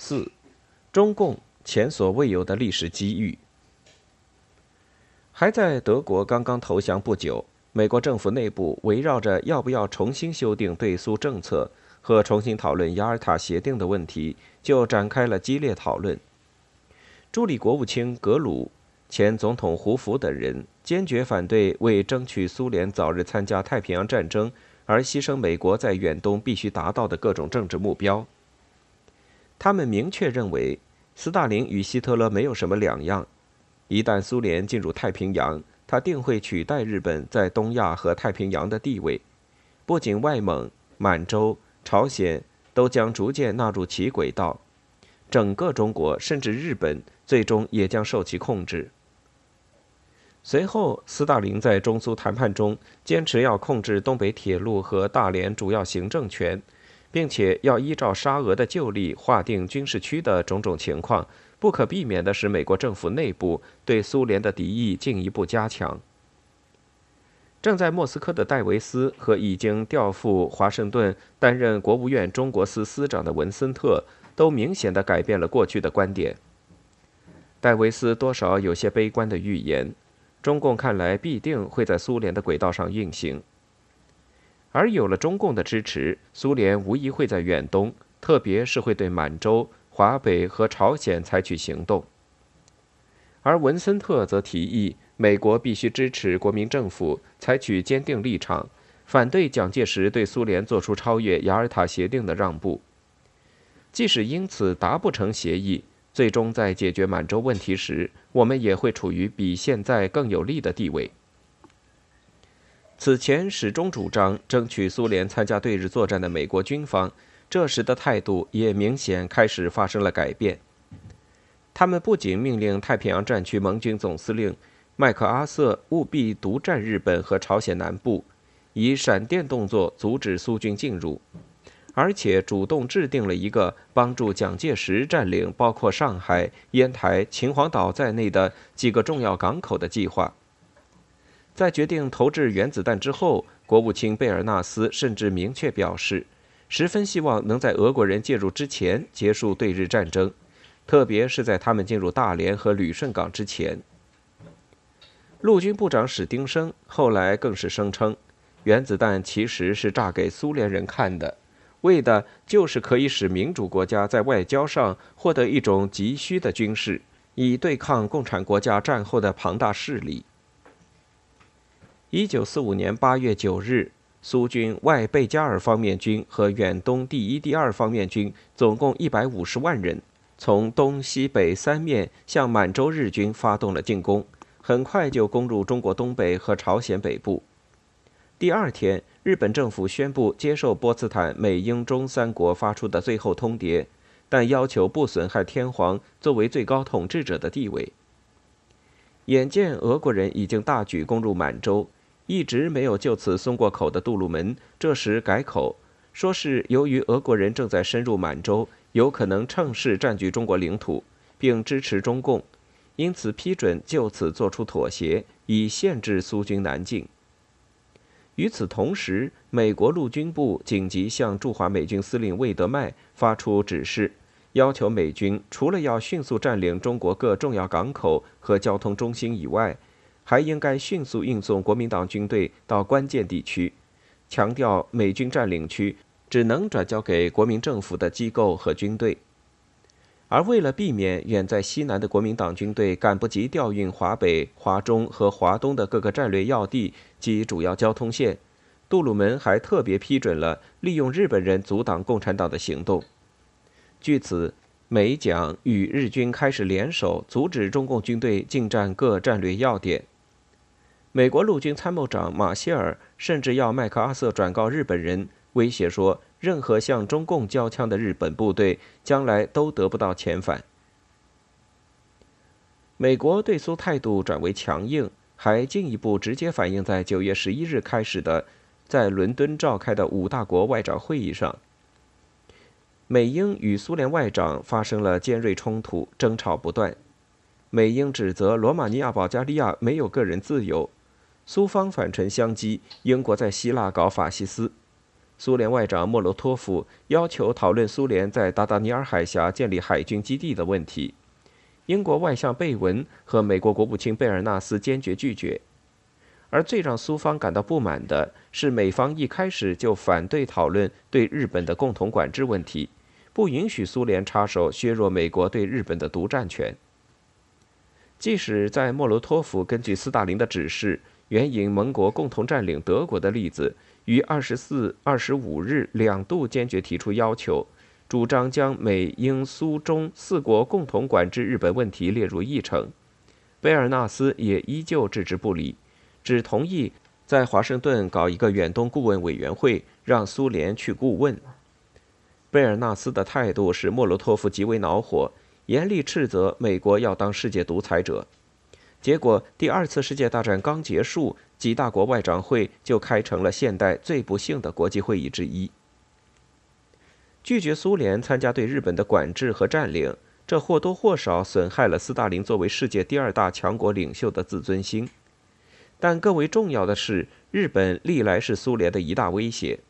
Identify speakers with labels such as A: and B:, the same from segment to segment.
A: 四，中共前所未有的历史机遇。还在德国刚刚投降不久，美国政府内部围绕着要不要重新修订对苏政策和重新讨论雅尔塔协定的问题，就展开了激烈讨论。助理国务卿格鲁、前总统胡佛等人坚决反对为争取苏联早日参加太平洋战争而牺牲美国在远东必须达到的各种政治目标。他们明确认为，斯大林与希特勒没有什么两样。一旦苏联进入太平洋，他定会取代日本在东亚和太平洋的地位。不仅外蒙、满洲、朝鲜都将逐渐纳入其轨道，整个中国甚至日本最终也将受其控制。随后，斯大林在中苏谈判中坚持要控制东北铁路和大连主要行政权，并且要依照沙俄的旧例划定军事区的种种情况。不可避免的使美国政府内部对苏联的敌意进一步加强。正在莫斯科的戴维斯和已经调赴华盛顿担任国务院中国司司长的文森特都明显的改变了过去的观点。戴维斯多少有些悲观的预言，中共看来必定会在苏联的轨道上运行，而有了中共的支持，苏联无疑会在远东，特别是会对满洲。华北和朝鲜采取行动，而文森特则提议美国必须支持国民政府采取坚定立场，反对蒋介石对苏联做出超越雅尔塔协定的让步。即使因此达不成协议，最终在解决满洲问题时，我们也会处于比现在更有利的地位。此前始终主张争取苏联参加对日作战的美国军方。这时的态度也明显开始发生了改变。他们不仅命令太平洋战区盟军总司令麦克阿瑟务必独占日本和朝鲜南部，以闪电动作阻止苏军进入，而且主动制定了一个帮助蒋介石占领包括上海、烟台、秦皇岛在内的几个重要港口的计划。在决定投掷原子弹之后，国务卿贝尔纳斯甚至明确表示。十分希望能在俄国人介入之前结束对日战争，特别是在他们进入大连和旅顺港之前。陆军部长史丁生后来更是声称，原子弹其实是炸给苏联人看的，为的就是可以使民主国家在外交上获得一种急需的军事，以对抗共产国家战后的庞大势力。一九四五年八月九日。苏军外贝加尔方面军和远东第一、第二方面军总共一百五十万人，从东西北三面向满洲日军发动了进攻，很快就攻入中国东北和朝鲜北部。第二天，日本政府宣布接受波茨坦美英中三国发出的最后通牒，但要求不损害天皇作为最高统治者的地位。眼见俄国人已经大举攻入满洲。一直没有就此松过口的杜鲁门，这时改口，说是由于俄国人正在深入满洲，有可能趁势占据中国领土，并支持中共，因此批准就此作出妥协，以限制苏军南进。与此同时，美国陆军部紧急向驻华美军司令魏德迈发出指示，要求美军除了要迅速占领中国各重要港口和交通中心以外，还应该迅速运送国民党军队到关键地区，强调美军占领区只能转交给国民政府的机构和军队。而为了避免远在西南的国民党军队赶不及调运华北、华中和华东的各个战略要地及主要交通线，杜鲁门还特别批准了利用日本人阻挡共产党的行动。据此，美蒋与日军开始联手，阻止中共军队进占各战略要点。美国陆军参谋长马歇尔甚至要麦克阿瑟转告日本人，威胁说，任何向中共交枪的日本部队将来都得不到遣返。美国对苏态度转为强硬，还进一步直接反映在九月十一日开始的在伦敦召开的五大国外长会议上。美英与苏联外长发生了尖锐冲突，争吵不断。美英指责罗马尼亚、保加利亚没有个人自由。苏方反唇相讥，英国在希腊搞法西斯。苏联外长莫洛托夫要求讨论苏联在达达尼尔海峡建立海军基地的问题。英国外相贝文和美国国务卿贝尔纳斯坚决拒绝。而最让苏方感到不满的是，美方一开始就反对讨论对日本的共同管制问题，不允许苏联插手削弱美国对日本的独占权。即使在莫罗托夫根据斯大林的指示，援引盟国共同占领德国的例子，于二十四、二十五日两度坚决提出要求，主张将美、英、苏、中四国共同管制日本问题列入议程，贝尔纳斯也依旧置之不理。只同意在华盛顿搞一个远东顾问委员会，让苏联去顾问。贝尔纳斯的态度使莫洛托夫极为恼火，严厉斥责美国要当世界独裁者。结果，第二次世界大战刚结束，几大国外长会就开成了现代最不幸的国际会议之一。拒绝苏联参加对日本的管制和占领，这或多或少损害了斯大林作为世界第二大强国领袖的自尊心。但更为重要的是，日本历来是苏联的一大威胁。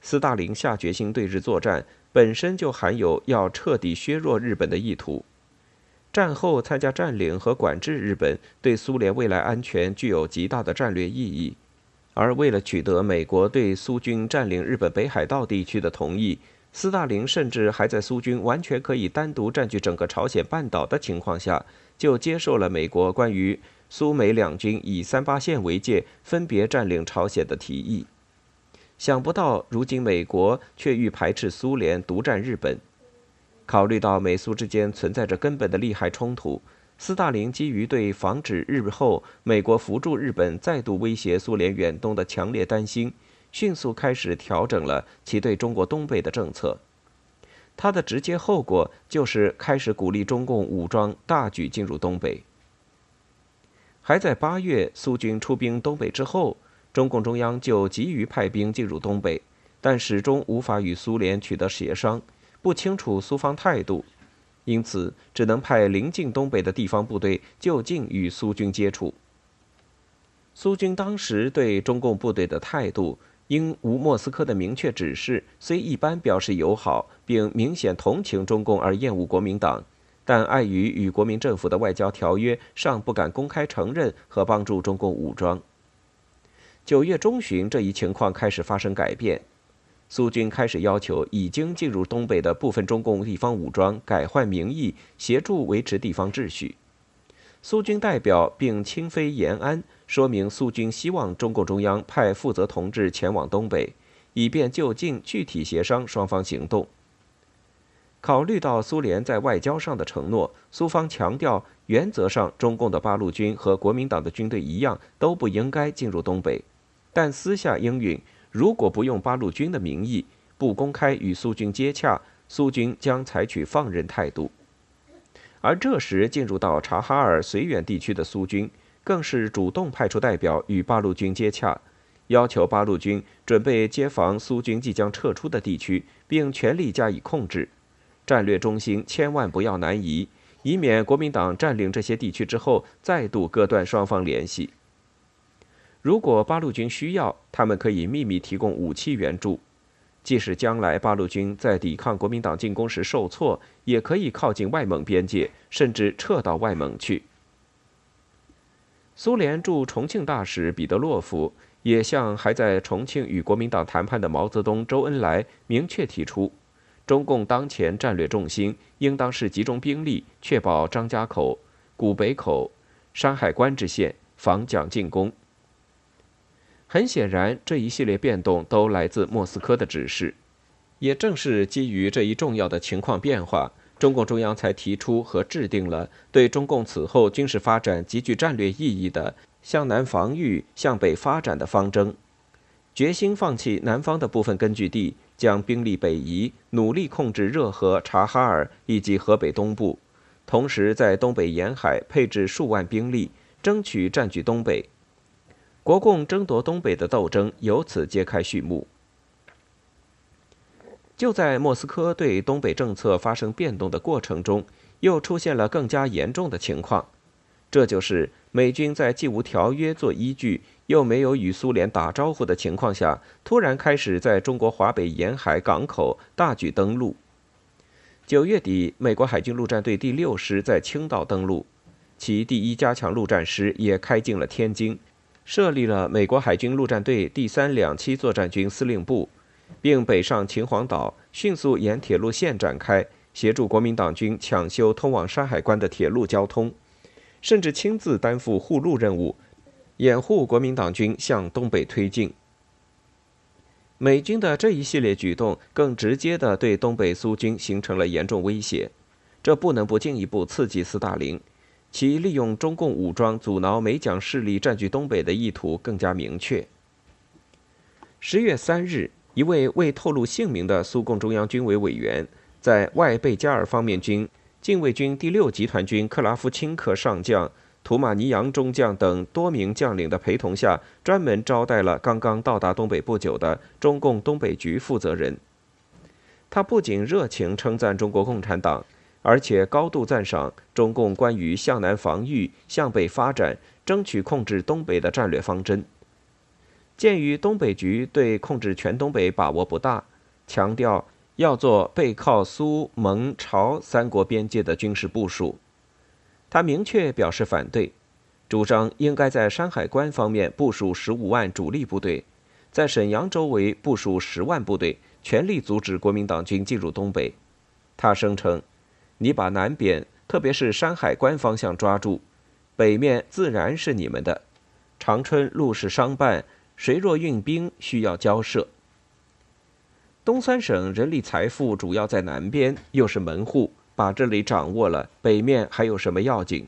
A: 斯大林下决心对日作战，本身就含有要彻底削弱日本的意图。战后参加占领和管制日本，对苏联未来安全具有极大的战略意义。而为了取得美国对苏军占领日本北海道地区的同意，斯大林甚至还在苏军完全可以单独占据整个朝鲜半岛的情况下，就接受了美国关于。苏美两军以三八线为界，分别占领朝鲜的提议。想不到，如今美国却欲排斥苏联独占日本。考虑到美苏之间存在着根本的利害冲突，斯大林基于对防止日后美国扶助日本再度威胁苏联远东的强烈担心，迅速开始调整了其对中国东北的政策。他的直接后果就是开始鼓励中共武装大举进入东北。还在八月，苏军出兵东北之后，中共中央就急于派兵进入东北，但始终无法与苏联取得协商，不清楚苏方态度，因此只能派临近东北的地方部队就近与苏军接触。苏军当时对中共部队的态度，因无莫斯科的明确指示，虽一般表示友好，并明显同情中共而厌恶国民党。但碍于与国民政府的外交条约，尚不敢公开承认和帮助中共武装。九月中旬，这一情况开始发生改变，苏军开始要求已经进入东北的部分中共地方武装改换名义，协助维持地方秩序。苏军代表并亲飞延安，说明苏军希望中共中央派负责同志前往东北，以便就近具体协商双方行动。考虑到苏联在外交上的承诺，苏方强调，原则上中共的八路军和国民党的军队一样都不应该进入东北，但私下应允，如果不用八路军的名义，不公开与苏军接洽，苏军将采取放任态度。而这时进入到察哈尔绥远地区的苏军，更是主动派出代表与八路军接洽，要求八路军准备接防苏军即将撤出的地区，并全力加以控制。战略中心千万不要南移，以免国民党占领这些地区之后再度割断双方联系。如果八路军需要，他们可以秘密提供武器援助，即使将来八路军在抵抗国民党进攻时受挫，也可以靠近外蒙边界，甚至撤到外蒙去。苏联驻重庆大使彼得洛夫也向还在重庆与国民党谈判的毛泽东、周恩来明确提出。中共当前战略重心应当是集中兵力，确保张家口、古北口、山海关之线，防蒋进攻。很显然，这一系列变动都来自莫斯科的指示。也正是基于这一重要的情况变化，中共中央才提出和制定了对中共此后军事发展极具战略意义的向南防御、向北发展的方针，决心放弃南方的部分根据地。将兵力北移，努力控制热河、察哈尔以及河北东部，同时在东北沿海配置数万兵力，争取占据东北。国共争夺东北的斗争由此揭开序幕。就在莫斯科对东北政策发生变动的过程中，又出现了更加严重的情况。这就是美军在既无条约做依据，又没有与苏联打招呼的情况下，突然开始在中国华北沿海港口大举登陆。九月底，美国海军陆战队第六师在青岛登陆，其第一加强陆战师也开进了天津，设立了美国海军陆战队第三两栖作战军司令部，并北上秦皇岛，迅速沿铁路线展开，协助国民党军抢修通往山海关的铁路交通。甚至亲自担负护路任务，掩护国民党军向东北推进。美军的这一系列举动，更直接地对东北苏军形成了严重威胁。这不能不进一步刺激斯大林，其利用中共武装阻挠美蒋势力占据东北的意图更加明确。十月三日，一位未透露姓名的苏共中央军委委员，在外贝加尔方面军。禁卫军第六集团军克拉夫钦科上将、图马尼扬中将等多名将领的陪同下，专门招待了刚刚到达东北不久的中共东北局负责人。他不仅热情称赞中国共产党，而且高度赞赏中共关于向南防御、向北发展、争取控制东北的战略方针。鉴于东北局对控制全东北把握不大，强调。要做背靠苏蒙朝三国边界的军事部署，他明确表示反对，主张应该在山海关方面部署十五万主力部队，在沈阳周围部署十万部队，全力阻止国民党军进入东北。他声称：“你把南边，特别是山海关方向抓住，北面自然是你们的。长春路是商办，谁若运兵，需要交涉。”东三省人力财富主要在南边，又是门户，把这里掌握了，北面还有什么要紧？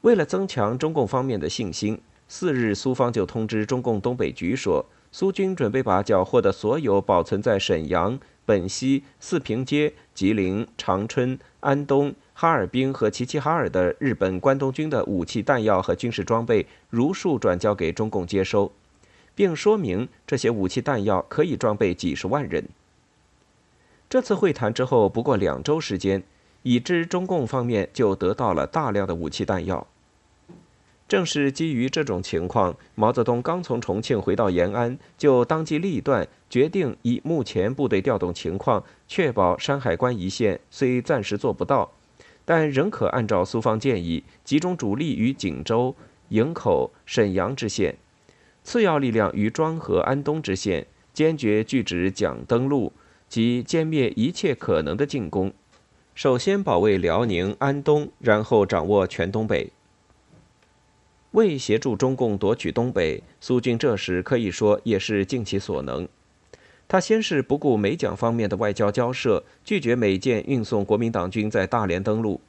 A: 为了增强中共方面的信心，四日苏方就通知中共东北局说，苏军准备把缴获的所有保存在沈阳、本溪、四平街、吉林、长春、安东、哈尔滨和齐齐哈尔的日本关东军的武器弹药和军事装备，如数转交给中共接收。并说明这些武器弹药可以装备几十万人。这次会谈之后不过两周时间，已知中共方面就得到了大量的武器弹药。正是基于这种情况，毛泽东刚从重庆回到延安，就当机立断，决定以目前部队调动情况，确保山海关一线虽暂时做不到，但仍可按照苏方建议，集中主力于锦州、营口、沈阳之线。次要力量于庄河、安东之线，坚决拒止蒋登陆及歼灭一切可能的进攻。首先保卫辽宁、安东，然后掌握全东北。为协助中共夺取东北，苏军这时可以说也是尽其所能。他先是不顾美蒋方面的外交交涉，拒绝美舰运送国民党军在大连登陆。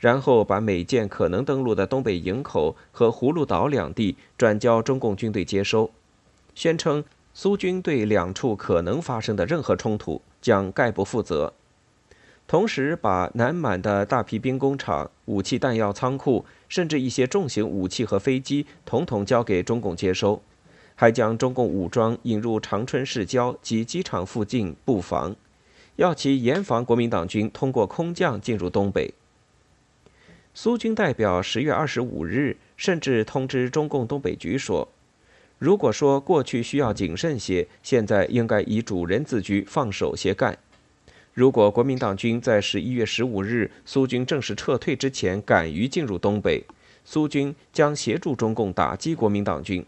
A: 然后把美舰可能登陆的东北营口和葫芦岛两地转交中共军队接收，宣称苏军对两处可能发生的任何冲突将概不负责。同时，把南满的大批兵工厂、武器弹药仓库，甚至一些重型武器和飞机，统统交给中共接收，还将中共武装引入长春市郊及机场附近布防，要其严防国民党军通过空降进入东北。苏军代表十月二十五日甚至通知中共东北局说：“如果说过去需要谨慎些，现在应该以主人自居，放手些干。如果国民党军在十一月十五日苏军正式撤退之前敢于进入东北，苏军将协助中共打击国民党军。”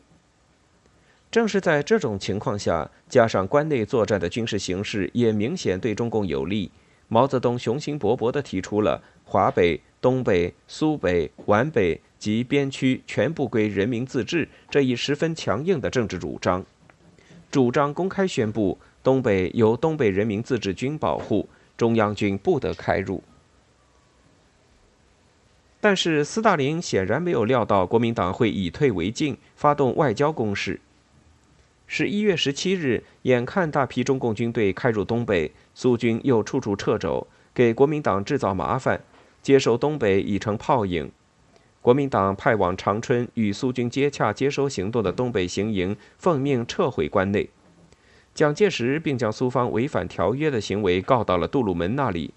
A: 正是在这种情况下，加上关内作战的军事形势也明显对中共有利，毛泽东雄心勃勃地提出了华北。东北、苏北、皖北及边区全部归人民自治这一十分强硬的政治主张，主张公开宣布东北由东北人民自治军保护，中央军不得开入。但是斯大林显然没有料到国民党会以退为进，发动外交攻势。十一月十七日，眼看大批中共军队开入东北，苏军又处处掣肘，给国民党制造麻烦。接收东北已成泡影，国民党派往长春与苏军接洽接收行动的东北行营奉命撤回关内。蒋介石并将苏方违反条约的行为告到了杜鲁门那里，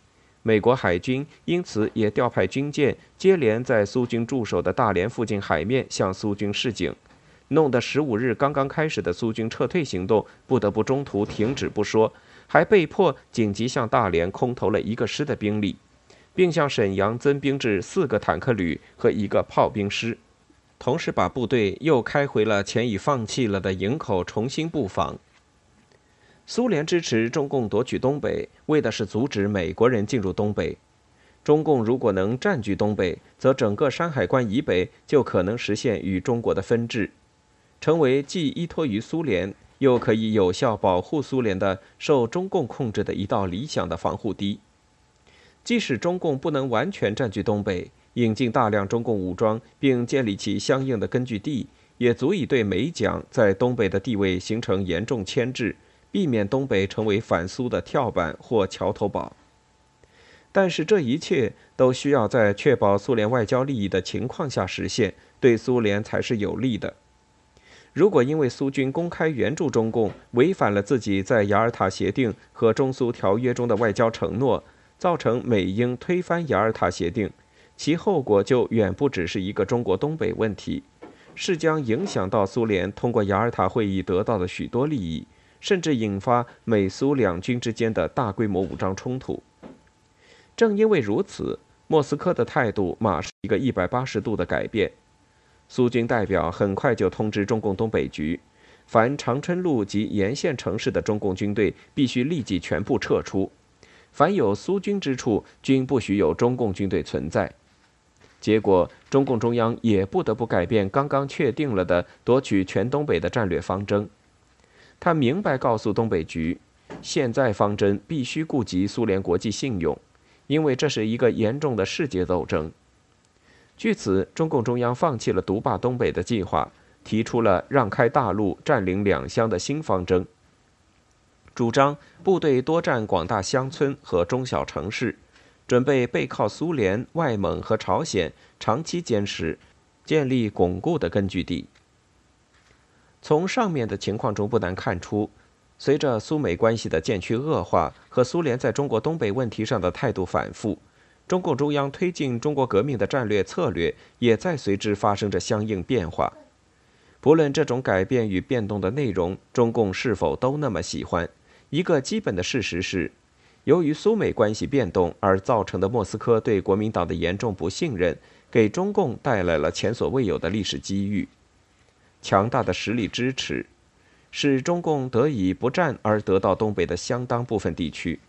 A: 美国海军因此也调派军舰接连在苏军驻守的大连附近海面向苏军示警，弄得十五日刚刚开始的苏军撤退行动不得不中途停止不说，还被迫紧急向大连空投了一个师的兵力，并向沈阳增兵至四个坦克旅和一个炮兵师，同时把部队又开回了前已放弃了的营口重新布防。苏联支持中共夺取东北，为的是阻止美国人进入东北。中共如果能占据东北，则整个山海关以北就可能实现与中国的分治，成为既依托于苏联，又可以有效保护苏联的受中共控制的一道理想的防护堤。即使中共不能完全占据东北，引进大量中共武装，并建立起相应的根据地，也足以对美蒋在东北的地位形成严重牵制。避免东北成为反苏的跳板或桥头堡，但是这一切都需要在确保苏联外交利益的情况下实现，对苏联才是有利的。如果因为苏军公开援助中共，违反了自己在雅尔塔协定和中苏条约中的外交承诺，造成美英推翻雅尔塔协定，其后果就远不只是一个中国东北问题，是将影响到苏联通过雅尔塔会议得到的许多利益。甚至引发美苏两军之间的大规模武装冲突。正因为如此，莫斯科的态度马上一个一百八十度的改变。苏军代表很快就通知中共东北局，凡长春路及沿线城市的中共军队必须立即全部撤出，凡有苏军之处均不许有中共军队存在。结果，中共中央也不得不改变刚刚确定了的夺取全东北的战略方针。他明白告诉东北局，现在方针必须顾及苏联国际信用，因为这是一个严重的世界斗争。据此，中共中央放弃了独霸东北的计划，提出了让开大陆、占领两乡的新方针，主张部队多占广大乡村和中小城市，准备背靠苏联、外蒙和朝鲜，长期坚持，建立巩固的根据地。从上面的情况中不难看出，随着苏美关系的渐趋恶化和苏联在中国东北问题上的态度反复，中共中央推进中国革命的战略策略也在随之发生着相应变化。不论这种改变与变动的内容，中共是否都那么喜欢，一个基本的事实是，由于苏美关系变动而造成的莫斯科对国民党的严重不信任，给中共带来了前所未有的历史机遇。强大的实力支持，使中共得以不战而得到东北的相当部分地区，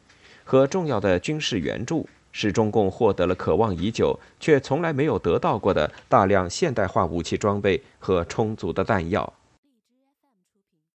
A: 和重要的军事援助，使中共获得了渴望已久却从来没有得到过的大量现代化武器装备和充足的弹药。